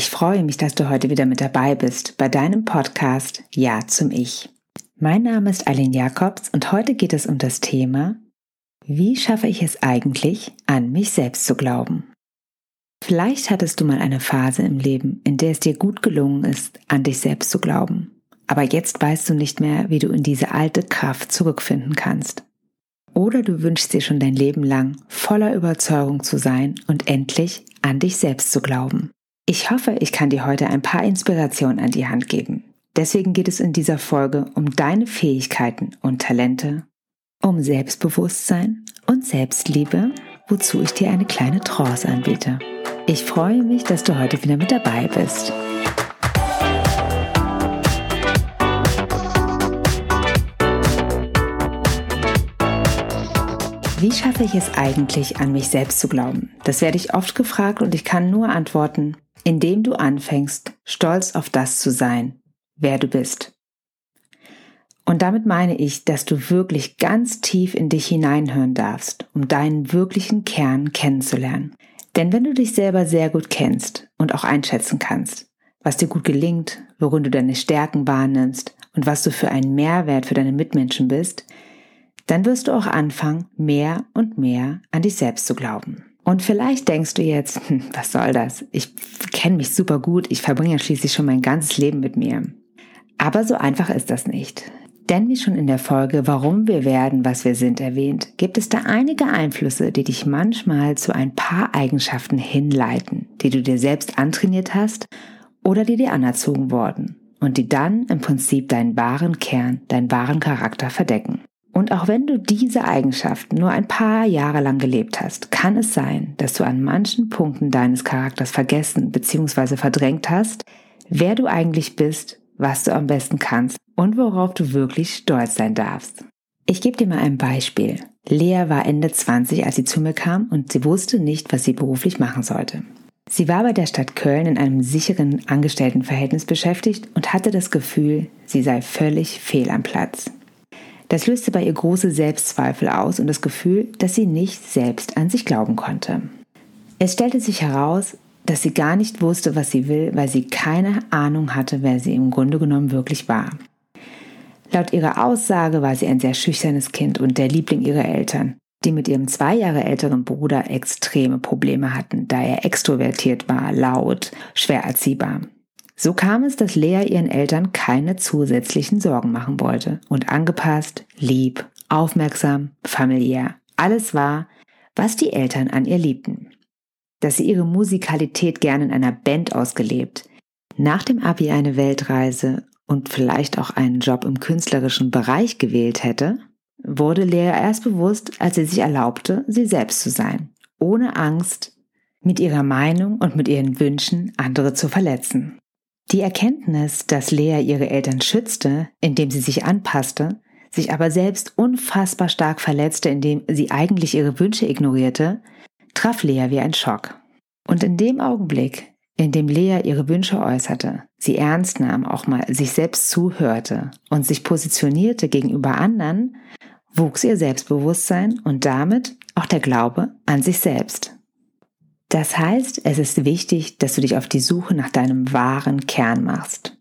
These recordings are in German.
Ich freue mich, dass du heute wieder mit dabei bist bei deinem Podcast Ja zum Ich. Mein Name ist Aline Jacobs und heute geht es um das Thema, wie schaffe ich es eigentlich, an mich selbst zu glauben? Vielleicht hattest du mal eine Phase im Leben, in der es dir gut gelungen ist, an dich selbst zu glauben. Aber jetzt weißt du nicht mehr, wie du in diese alte Kraft zurückfinden kannst. Oder du wünschst dir schon dein Leben lang voller Überzeugung zu sein und endlich an dich selbst zu glauben. Ich hoffe, ich kann dir heute ein paar Inspirationen an die Hand geben. Deswegen geht es in dieser Folge um deine Fähigkeiten und Talente, um Selbstbewusstsein und Selbstliebe, wozu ich dir eine kleine Trance anbiete. Ich freue mich, dass du heute wieder mit dabei bist. Wie schaffe ich es eigentlich, an mich selbst zu glauben? Das werde ich oft gefragt und ich kann nur antworten, indem du anfängst, stolz auf das zu sein, wer du bist. Und damit meine ich, dass du wirklich ganz tief in dich hineinhören darfst, um deinen wirklichen Kern kennenzulernen. Denn wenn du dich selber sehr gut kennst und auch einschätzen kannst, was dir gut gelingt, worin du deine Stärken wahrnimmst und was du für einen Mehrwert für deine Mitmenschen bist, dann wirst du auch anfangen, mehr und mehr an dich selbst zu glauben. Und vielleicht denkst du jetzt, hm, was soll das? Ich kenne mich super gut, ich verbringe ja schließlich schon mein ganzes Leben mit mir. Aber so einfach ist das nicht. Denn wie schon in der Folge Warum wir werden, was wir sind erwähnt, gibt es da einige Einflüsse, die dich manchmal zu ein paar Eigenschaften hinleiten, die du dir selbst antrainiert hast oder die dir anerzogen wurden und die dann im Prinzip deinen wahren Kern, deinen wahren Charakter verdecken. Und auch wenn du diese Eigenschaften nur ein paar Jahre lang gelebt hast, kann es sein, dass du an manchen Punkten deines Charakters vergessen bzw. verdrängt hast, wer du eigentlich bist, was du am besten kannst und worauf du wirklich stolz sein darfst. Ich gebe dir mal ein Beispiel. Lea war Ende 20, als sie zu mir kam und sie wusste nicht, was sie beruflich machen sollte. Sie war bei der Stadt Köln in einem sicheren Angestelltenverhältnis beschäftigt und hatte das Gefühl, sie sei völlig fehl am Platz. Das löste bei ihr große Selbstzweifel aus und das Gefühl, dass sie nicht selbst an sich glauben konnte. Es stellte sich heraus, dass sie gar nicht wusste, was sie will, weil sie keine Ahnung hatte, wer sie im Grunde genommen wirklich war. Laut ihrer Aussage war sie ein sehr schüchternes Kind und der Liebling ihrer Eltern, die mit ihrem zwei Jahre älteren Bruder extreme Probleme hatten, da er extrovertiert war, laut, schwer erziehbar. So kam es, dass Lea ihren Eltern keine zusätzlichen Sorgen machen wollte und angepasst, lieb, aufmerksam, familiär. Alles war, was die Eltern an ihr liebten. Dass sie ihre Musikalität gern in einer Band ausgelebt, nach dem Abi eine Weltreise und vielleicht auch einen Job im künstlerischen Bereich gewählt hätte, wurde Lea erst bewusst, als sie sich erlaubte, sie selbst zu sein, ohne Angst, mit ihrer Meinung und mit ihren Wünschen andere zu verletzen. Die Erkenntnis, dass Lea ihre Eltern schützte, indem sie sich anpasste, sich aber selbst unfassbar stark verletzte, indem sie eigentlich ihre Wünsche ignorierte, traf Lea wie ein Schock. Und in dem Augenblick, in dem Lea ihre Wünsche äußerte, sie ernst nahm, auch mal sich selbst zuhörte und sich positionierte gegenüber anderen, wuchs ihr Selbstbewusstsein und damit auch der Glaube an sich selbst. Das heißt, es ist wichtig, dass du dich auf die Suche nach deinem wahren Kern machst.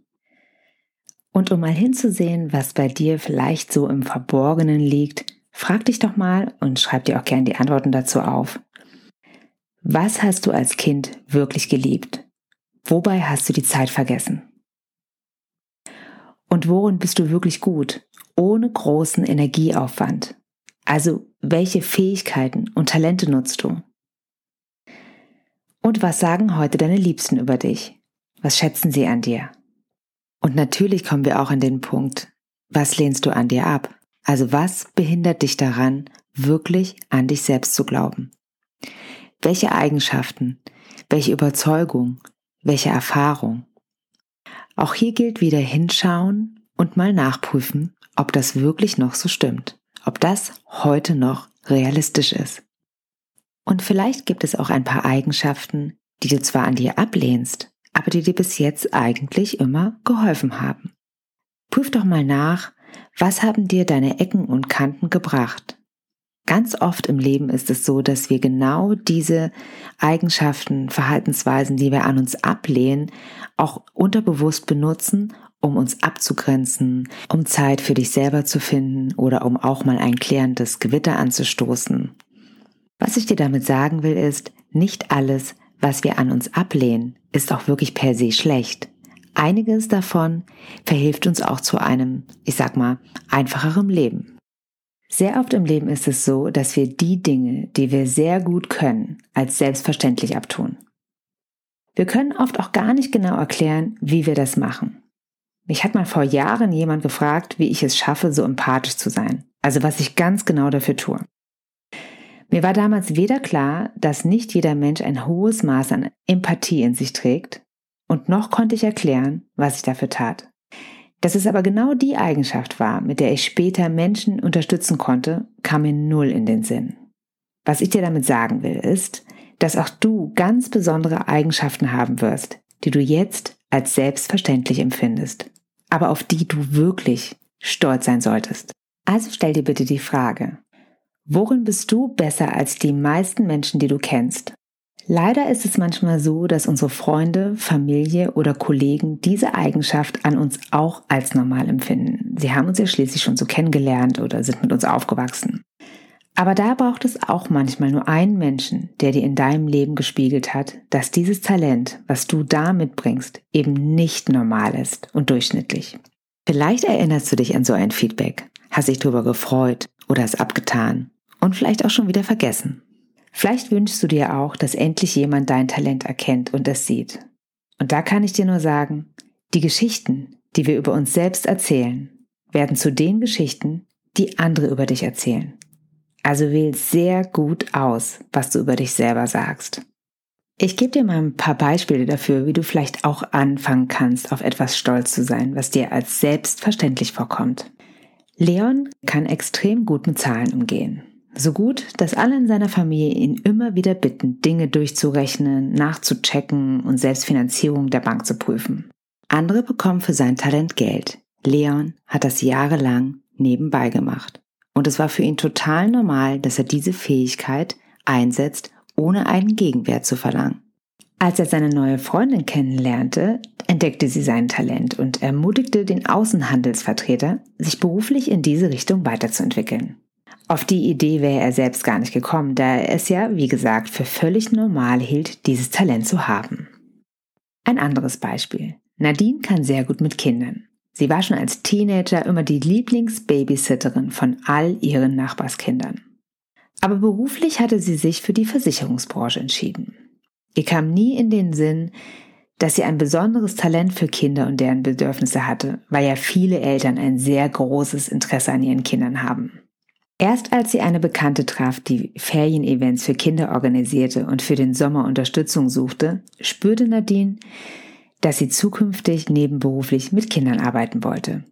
Und um mal hinzusehen, was bei dir vielleicht so im Verborgenen liegt, frag dich doch mal und schreib dir auch gern die Antworten dazu auf. Was hast du als Kind wirklich geliebt? Wobei hast du die Zeit vergessen? Und worin bist du wirklich gut, ohne großen Energieaufwand? Also welche Fähigkeiten und Talente nutzt du? Und was sagen heute deine Liebsten über dich? Was schätzen sie an dir? Und natürlich kommen wir auch an den Punkt, was lehnst du an dir ab? Also was behindert dich daran, wirklich an dich selbst zu glauben? Welche Eigenschaften, welche Überzeugung, welche Erfahrung? Auch hier gilt wieder hinschauen und mal nachprüfen, ob das wirklich noch so stimmt, ob das heute noch realistisch ist. Und vielleicht gibt es auch ein paar Eigenschaften, die du zwar an dir ablehnst, aber die dir bis jetzt eigentlich immer geholfen haben. Prüf doch mal nach, was haben dir deine Ecken und Kanten gebracht? Ganz oft im Leben ist es so, dass wir genau diese Eigenschaften, Verhaltensweisen, die wir an uns ablehnen, auch unterbewusst benutzen, um uns abzugrenzen, um Zeit für dich selber zu finden oder um auch mal ein klärendes Gewitter anzustoßen. Was ich dir damit sagen will, ist, nicht alles, was wir an uns ablehnen, ist auch wirklich per se schlecht. Einiges davon verhilft uns auch zu einem, ich sag mal, einfacherem Leben. Sehr oft im Leben ist es so, dass wir die Dinge, die wir sehr gut können, als selbstverständlich abtun. Wir können oft auch gar nicht genau erklären, wie wir das machen. Mich hat mal vor Jahren jemand gefragt, wie ich es schaffe, so empathisch zu sein. Also was ich ganz genau dafür tue. Mir war damals weder klar, dass nicht jeder Mensch ein hohes Maß an Empathie in sich trägt, und noch konnte ich erklären, was ich dafür tat. Dass es aber genau die Eigenschaft war, mit der ich später Menschen unterstützen konnte, kam mir null in den Sinn. Was ich dir damit sagen will, ist, dass auch du ganz besondere Eigenschaften haben wirst, die du jetzt als selbstverständlich empfindest, aber auf die du wirklich stolz sein solltest. Also stell dir bitte die Frage, worin bist du besser als die meisten Menschen, die du kennst? Leider ist es manchmal so, dass unsere Freunde, Familie oder Kollegen diese Eigenschaft an uns auch als normal empfinden. Sie haben uns ja schließlich schon so kennengelernt oder sind mit uns aufgewachsen. Aber da braucht es auch manchmal nur einen Menschen, der dir in deinem Leben gespiegelt hat, dass dieses Talent, was du da mitbringst, eben nicht normal ist und durchschnittlich. Vielleicht erinnerst du dich an so ein Feedback, hast dich darüber gefreut oder es abgetan und vielleicht auch schon wieder vergessen. Vielleicht wünschst du dir auch, dass endlich jemand dein Talent erkennt und es sieht. Und da kann ich dir nur sagen, die Geschichten, die wir über uns selbst erzählen, werden zu den Geschichten, die andere über dich erzählen. Also wähl sehr gut aus, was du über dich selber sagst. Ich gebe dir mal ein paar Beispiele dafür, wie du vielleicht auch anfangen kannst, auf etwas stolz zu sein, was dir als selbstverständlich vorkommt. Leon kann extrem gut mit Zahlen umgehen. So gut, dass alle in seiner Familie ihn immer wieder bitten, Dinge durchzurechnen, nachzuchecken und Selbstfinanzierung der Bank zu prüfen. Andere bekommen für sein Talent Geld. Leon hat das jahrelang nebenbei gemacht. Und es war für ihn total normal, dass er diese Fähigkeit einsetzt, ohne einen Gegenwert zu verlangen. Als er seine neue Freundin kennenlernte, entdeckte sie sein Talent und ermutigte den Außenhandelsvertreter, sich beruflich in diese Richtung weiterzuentwickeln. Auf die Idee wäre er selbst gar nicht gekommen, da er es ja, wie gesagt, für völlig normal hielt, dieses Talent zu haben. Ein anderes Beispiel. Nadine kann sehr gut mit Kindern. Sie war schon als Teenager immer die Lieblingsbabysitterin von all ihren Nachbarskindern. Aber beruflich hatte sie sich für die Versicherungsbranche entschieden. Ihr kam nie in den Sinn, dass sie ein besonderes Talent für Kinder und deren Bedürfnisse hatte, weil ja viele Eltern ein sehr großes Interesse an ihren Kindern haben. Erst als sie eine Bekannte traf, die Ferienevents für Kinder organisierte und für den Sommer Unterstützung suchte, spürte Nadine, dass sie zukünftig nebenberuflich mit Kindern arbeiten wollte.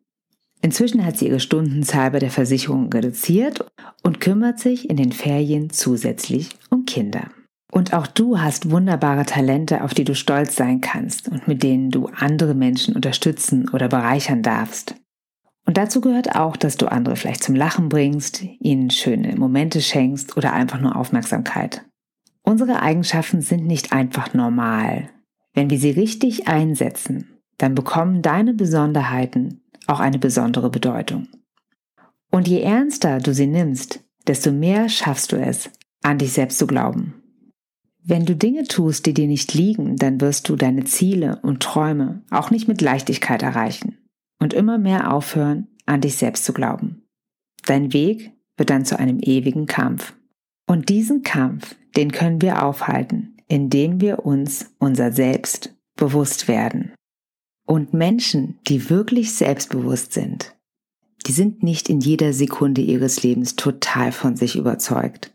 Inzwischen hat sie ihre Stundenzahl bei der Versicherung reduziert und kümmert sich in den Ferien zusätzlich um Kinder. Und auch du hast wunderbare Talente, auf die du stolz sein kannst und mit denen du andere Menschen unterstützen oder bereichern darfst. Und dazu gehört auch, dass du andere vielleicht zum Lachen bringst, ihnen schöne Momente schenkst oder einfach nur Aufmerksamkeit. Unsere Eigenschaften sind nicht einfach normal. Wenn wir sie richtig einsetzen, dann bekommen deine Besonderheiten auch eine besondere Bedeutung. Und je ernster du sie nimmst, desto mehr schaffst du es, an dich selbst zu glauben. Wenn du Dinge tust, die dir nicht liegen, dann wirst du deine Ziele und Träume auch nicht mit Leichtigkeit erreichen und immer mehr aufhören, an dich selbst zu glauben. Dein Weg wird dann zu einem ewigen Kampf. Und diesen Kampf, den können wir aufhalten, indem wir uns unser Selbst bewusst werden. Und Menschen, die wirklich selbstbewusst sind, die sind nicht in jeder Sekunde ihres Lebens total von sich überzeugt.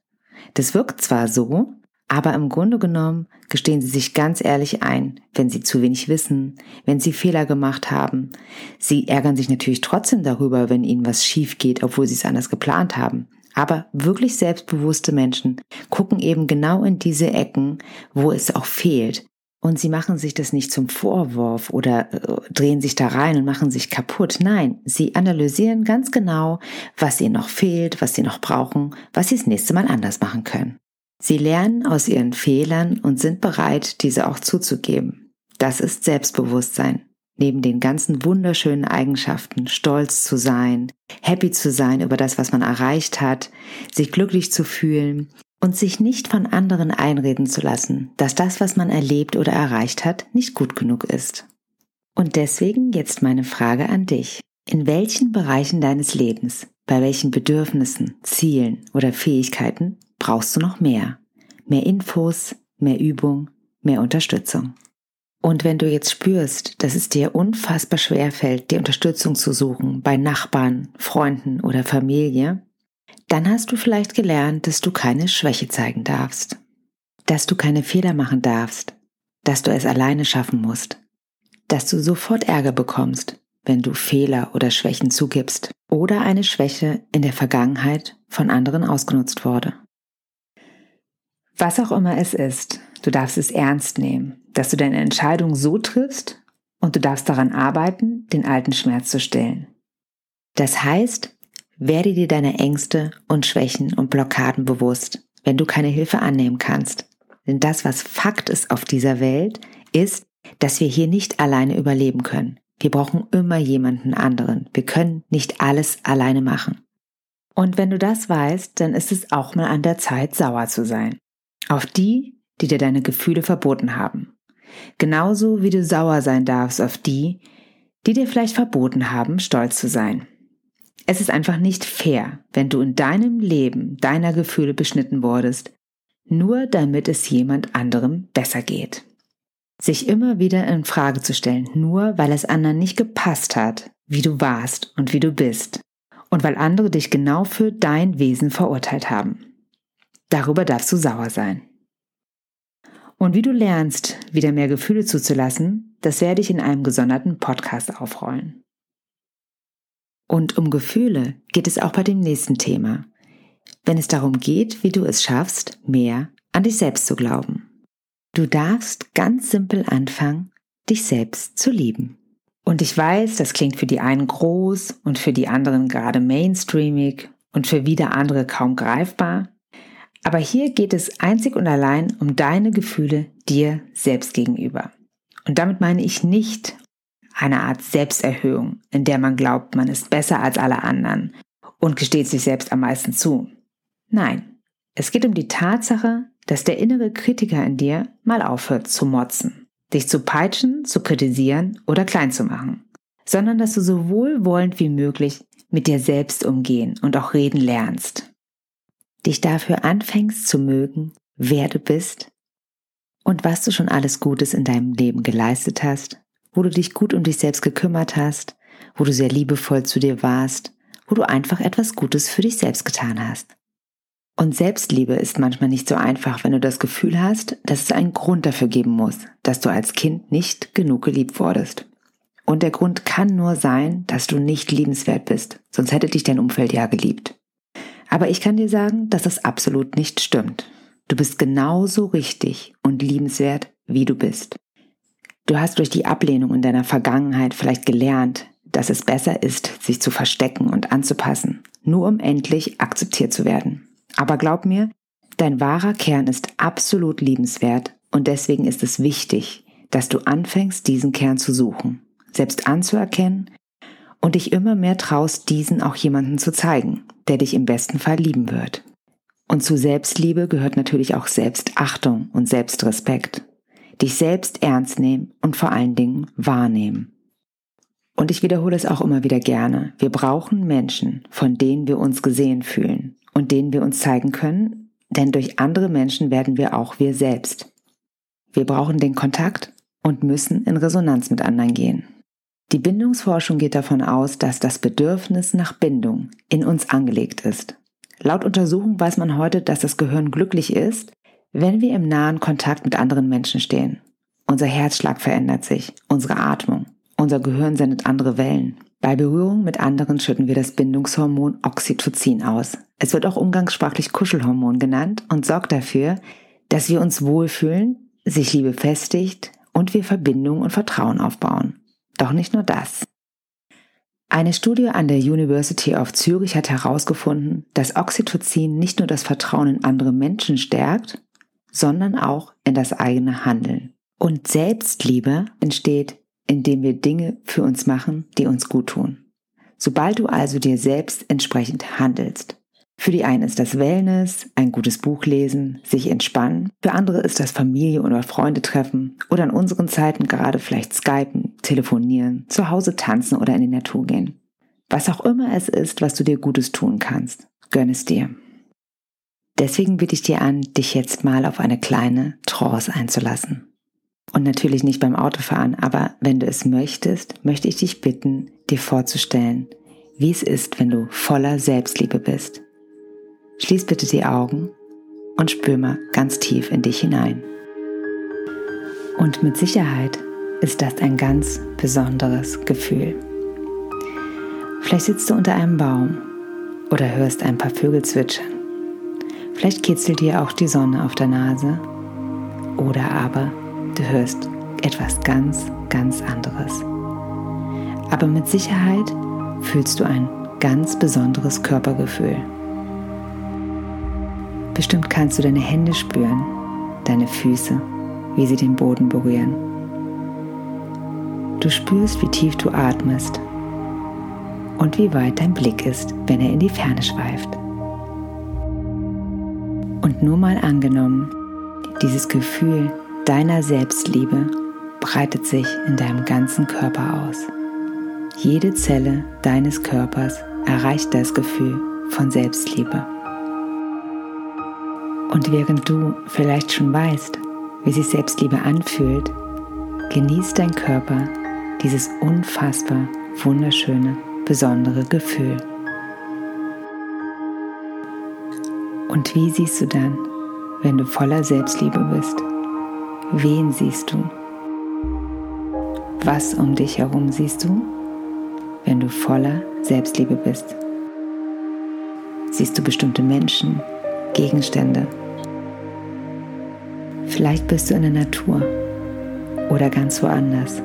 Das wirkt zwar so, aber im Grunde genommen gestehen sie sich ganz ehrlich ein, wenn sie zu wenig wissen, wenn sie Fehler gemacht haben. Sie ärgern sich natürlich trotzdem darüber, wenn ihnen was schief geht, obwohl sie es anders geplant haben. Aber wirklich selbstbewusste Menschen gucken eben genau in diese Ecken, wo es auch fehlt. Und sie machen sich das nicht zum Vorwurf oder äh, drehen sich da rein und machen sich kaputt. Nein, sie analysieren ganz genau, was ihnen noch fehlt, was sie noch brauchen, was sie das nächste Mal anders machen können. Sie lernen aus ihren Fehlern und sind bereit, diese auch zuzugeben. Das ist Selbstbewusstsein. Neben den ganzen wunderschönen Eigenschaften, stolz zu sein, happy zu sein über das, was man erreicht hat, sich glücklich zu fühlen, und sich nicht von anderen einreden zu lassen, dass das, was man erlebt oder erreicht hat, nicht gut genug ist. Und deswegen jetzt meine Frage an dich. In welchen Bereichen deines Lebens, bei welchen Bedürfnissen, Zielen oder Fähigkeiten brauchst du noch mehr? Mehr Infos, mehr Übung, mehr Unterstützung. Und wenn du jetzt spürst, dass es dir unfassbar schwer fällt, die Unterstützung zu suchen bei Nachbarn, Freunden oder Familie, dann hast du vielleicht gelernt, dass du keine Schwäche zeigen darfst, dass du keine Fehler machen darfst, dass du es alleine schaffen musst, dass du sofort Ärger bekommst, wenn du Fehler oder Schwächen zugibst oder eine Schwäche in der Vergangenheit von anderen ausgenutzt wurde. Was auch immer es ist, du darfst es ernst nehmen, dass du deine Entscheidung so triffst und du darfst daran arbeiten, den alten Schmerz zu stillen. Das heißt, werde dir deiner Ängste und Schwächen und Blockaden bewusst, wenn du keine Hilfe annehmen kannst. Denn das, was Fakt ist auf dieser Welt, ist, dass wir hier nicht alleine überleben können. Wir brauchen immer jemanden anderen. Wir können nicht alles alleine machen. Und wenn du das weißt, dann ist es auch mal an der Zeit, sauer zu sein. Auf die, die dir deine Gefühle verboten haben. Genauso wie du sauer sein darfst auf die, die dir vielleicht verboten haben, stolz zu sein. Es ist einfach nicht fair, wenn du in deinem Leben deiner Gefühle beschnitten wurdest, nur damit es jemand anderem besser geht. Sich immer wieder in Frage zu stellen, nur weil es anderen nicht gepasst hat, wie du warst und wie du bist, und weil andere dich genau für dein Wesen verurteilt haben. Darüber darfst du sauer sein. Und wie du lernst, wieder mehr Gefühle zuzulassen, das werde ich in einem gesonderten Podcast aufrollen. Und um Gefühle geht es auch bei dem nächsten Thema, wenn es darum geht, wie du es schaffst, mehr an dich selbst zu glauben. Du darfst ganz simpel anfangen, dich selbst zu lieben. Und ich weiß, das klingt für die einen groß und für die anderen gerade mainstreamig und für wieder andere kaum greifbar. Aber hier geht es einzig und allein um deine Gefühle dir selbst gegenüber. Und damit meine ich nicht eine Art Selbsterhöhung, in der man glaubt, man ist besser als alle anderen und gesteht sich selbst am meisten zu. Nein, es geht um die Tatsache, dass der innere Kritiker in dir mal aufhört zu motzen, dich zu peitschen, zu kritisieren oder klein zu machen, sondern dass du so wohlwollend wie möglich mit dir selbst umgehen und auch reden lernst. Dich dafür anfängst zu mögen, wer du bist und was du schon alles Gutes in deinem Leben geleistet hast wo du dich gut um dich selbst gekümmert hast, wo du sehr liebevoll zu dir warst, wo du einfach etwas Gutes für dich selbst getan hast. Und Selbstliebe ist manchmal nicht so einfach, wenn du das Gefühl hast, dass es einen Grund dafür geben muss, dass du als Kind nicht genug geliebt wurdest. Und der Grund kann nur sein, dass du nicht liebenswert bist, sonst hätte dich dein Umfeld ja geliebt. Aber ich kann dir sagen, dass das absolut nicht stimmt. Du bist genauso richtig und liebenswert, wie du bist. Du hast durch die Ablehnung in deiner Vergangenheit vielleicht gelernt, dass es besser ist, sich zu verstecken und anzupassen, nur um endlich akzeptiert zu werden. Aber glaub mir, dein wahrer Kern ist absolut liebenswert und deswegen ist es wichtig, dass du anfängst, diesen Kern zu suchen, selbst anzuerkennen und dich immer mehr traust, diesen auch jemandem zu zeigen, der dich im besten Fall lieben wird. Und zu Selbstliebe gehört natürlich auch Selbstachtung und Selbstrespekt dich selbst ernst nehmen und vor allen Dingen wahrnehmen. Und ich wiederhole es auch immer wieder gerne. Wir brauchen Menschen, von denen wir uns gesehen fühlen und denen wir uns zeigen können, denn durch andere Menschen werden wir auch wir selbst. Wir brauchen den Kontakt und müssen in Resonanz mit anderen gehen. Die Bindungsforschung geht davon aus, dass das Bedürfnis nach Bindung in uns angelegt ist. Laut Untersuchung weiß man heute, dass das Gehirn glücklich ist, wenn wir im nahen Kontakt mit anderen Menschen stehen, unser Herzschlag verändert sich, unsere Atmung, unser Gehirn sendet andere Wellen. Bei Berührung mit anderen schütten wir das Bindungshormon Oxytocin aus. Es wird auch umgangssprachlich Kuschelhormon genannt und sorgt dafür, dass wir uns wohlfühlen, sich Liebe festigt und wir Verbindung und Vertrauen aufbauen. Doch nicht nur das. Eine Studie an der University of Zürich hat herausgefunden, dass Oxytocin nicht nur das Vertrauen in andere Menschen stärkt, sondern auch in das eigene Handeln. Und Selbstliebe entsteht, indem wir Dinge für uns machen, die uns gut tun. Sobald du also dir selbst entsprechend handelst. Für die einen ist das Wellness, ein gutes Buch lesen, sich entspannen. Für andere ist das Familie oder Freunde treffen oder in unseren Zeiten gerade vielleicht skypen, telefonieren, zu Hause tanzen oder in die Natur gehen. Was auch immer es ist, was du dir Gutes tun kannst, gönn es dir. Deswegen bitte ich dir an, dich jetzt mal auf eine kleine Trance einzulassen. Und natürlich nicht beim Autofahren, aber wenn du es möchtest, möchte ich dich bitten, dir vorzustellen, wie es ist, wenn du voller Selbstliebe bist. Schließ bitte die Augen und spür mal ganz tief in dich hinein. Und mit Sicherheit ist das ein ganz besonderes Gefühl. Vielleicht sitzt du unter einem Baum oder hörst ein paar Vögel zwitschern. Vielleicht kitzelt dir auch die Sonne auf der Nase oder aber Du hörst etwas ganz, ganz anderes. Aber mit Sicherheit fühlst du ein ganz besonderes Körpergefühl. Bestimmt kannst du deine Hände spüren, deine Füße, wie sie den Boden berühren. Du spürst, wie tief du atmest und wie weit dein Blick ist, wenn er in die Ferne schweift. Und nur mal angenommen, dieses Gefühl deiner Selbstliebe breitet sich in deinem ganzen Körper aus. Jede Zelle deines Körpers erreicht das Gefühl von Selbstliebe. Und während du vielleicht schon weißt, wie sich Selbstliebe anfühlt, genießt dein Körper dieses unfassbar wunderschöne, besondere Gefühl. Und wie siehst du dann, wenn du voller Selbstliebe bist? Wen siehst du? Was um dich herum siehst du, wenn du voller Selbstliebe bist? Siehst du bestimmte Menschen, Gegenstände? Vielleicht bist du in der Natur oder ganz woanders,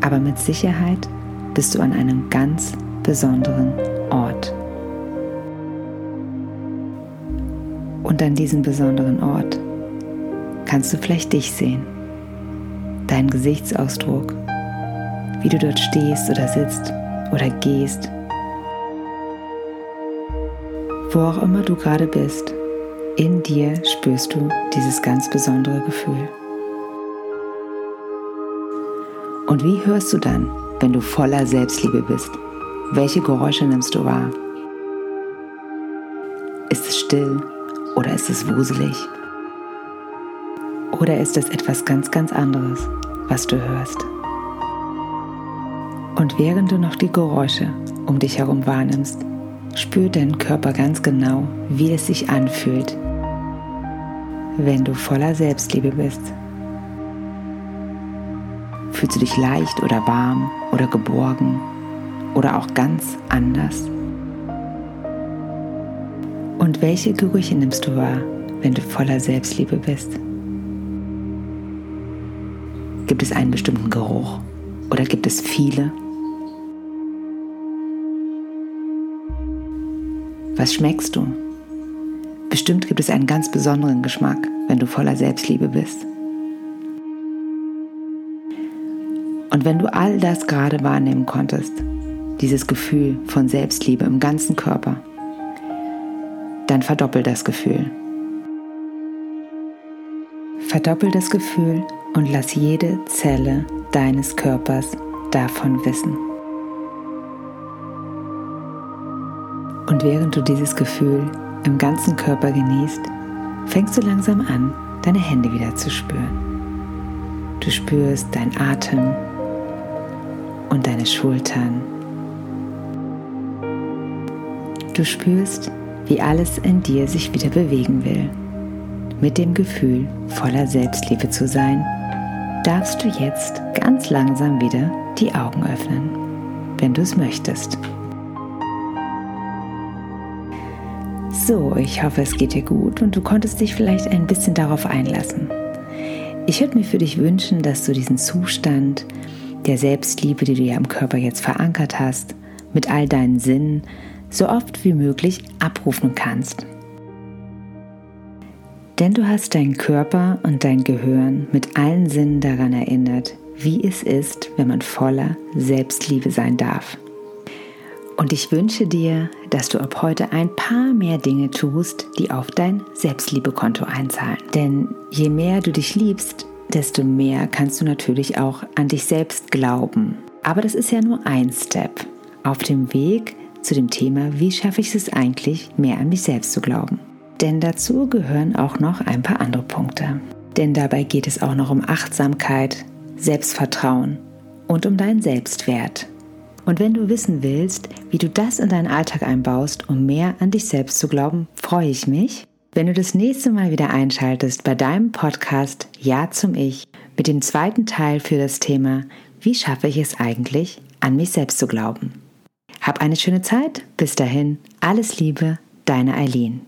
aber mit Sicherheit bist du an einem ganz besonderen Ort. Und an diesem besonderen Ort kannst du vielleicht dich sehen, deinen Gesichtsausdruck, wie du dort stehst oder sitzt oder gehst. Wo auch immer du gerade bist, in dir spürst du dieses ganz besondere Gefühl. Und wie hörst du dann, wenn du voller Selbstliebe bist? Welche Geräusche nimmst du wahr? Ist es still oder ist es wuselig? Oder ist es etwas ganz, ganz anderes, was du hörst? Und während du noch die Geräusche um dich herum wahrnimmst, spür dein Körper ganz genau, wie es sich anfühlt, wenn du voller Selbstliebe bist. Fühlst du dich leicht oder warm oder geborgen oder auch ganz anders? Und welche Gerüche nimmst du wahr, wenn du voller Selbstliebe bist? Gibt es einen bestimmten Geruch oder gibt es viele? Was schmeckst du? Bestimmt gibt es einen ganz besonderen Geschmack, wenn du voller Selbstliebe bist. Und wenn du all das gerade wahrnehmen konntest, dieses Gefühl von Selbstliebe im ganzen Körper, dann verdoppel das Gefühl. Verdoppel das Gefühl und lass jede Zelle deines Körpers davon wissen. Und während du dieses Gefühl im ganzen Körper genießt, fängst du langsam an, deine Hände wieder zu spüren. Du spürst deinen Atem und deine Schultern. Du spürst, wie alles in dir sich wieder bewegen will. Mit dem Gefühl, voller Selbstliebe zu sein darfst du jetzt ganz langsam wieder die Augen öffnen, wenn du es möchtest. So, ich hoffe, es geht dir gut und du konntest dich vielleicht ein bisschen darauf einlassen. Ich würde mir für dich wünschen, dass du diesen Zustand der Selbstliebe, die du ja im Körper jetzt verankert hast, mit all deinen Sinnen so oft wie möglich abrufen kannst. Denn du hast deinen Körper und dein Gehirn mit allen Sinnen daran erinnert, wie es ist, wenn man voller Selbstliebe sein darf. Und ich wünsche dir, dass du ab heute ein paar mehr Dinge tust, die auf dein Selbstliebekonto einzahlen. Denn je mehr du dich liebst, desto mehr kannst du natürlich auch an dich selbst glauben. Aber das ist ja nur ein Step auf dem Weg zu dem Thema, wie schaffe ich es eigentlich, mehr an mich selbst zu glauben. Denn dazu gehören auch noch ein paar andere Punkte. Denn dabei geht es auch noch um Achtsamkeit, Selbstvertrauen und um deinen Selbstwert. Und wenn du wissen willst, wie du das in deinen Alltag einbaust, um mehr an dich selbst zu glauben, freue ich mich, wenn du das nächste Mal wieder einschaltest bei deinem Podcast Ja zum Ich mit dem zweiten Teil für das Thema Wie schaffe ich es eigentlich, an mich selbst zu glauben. Hab eine schöne Zeit. Bis dahin, alles Liebe, deine Eileen.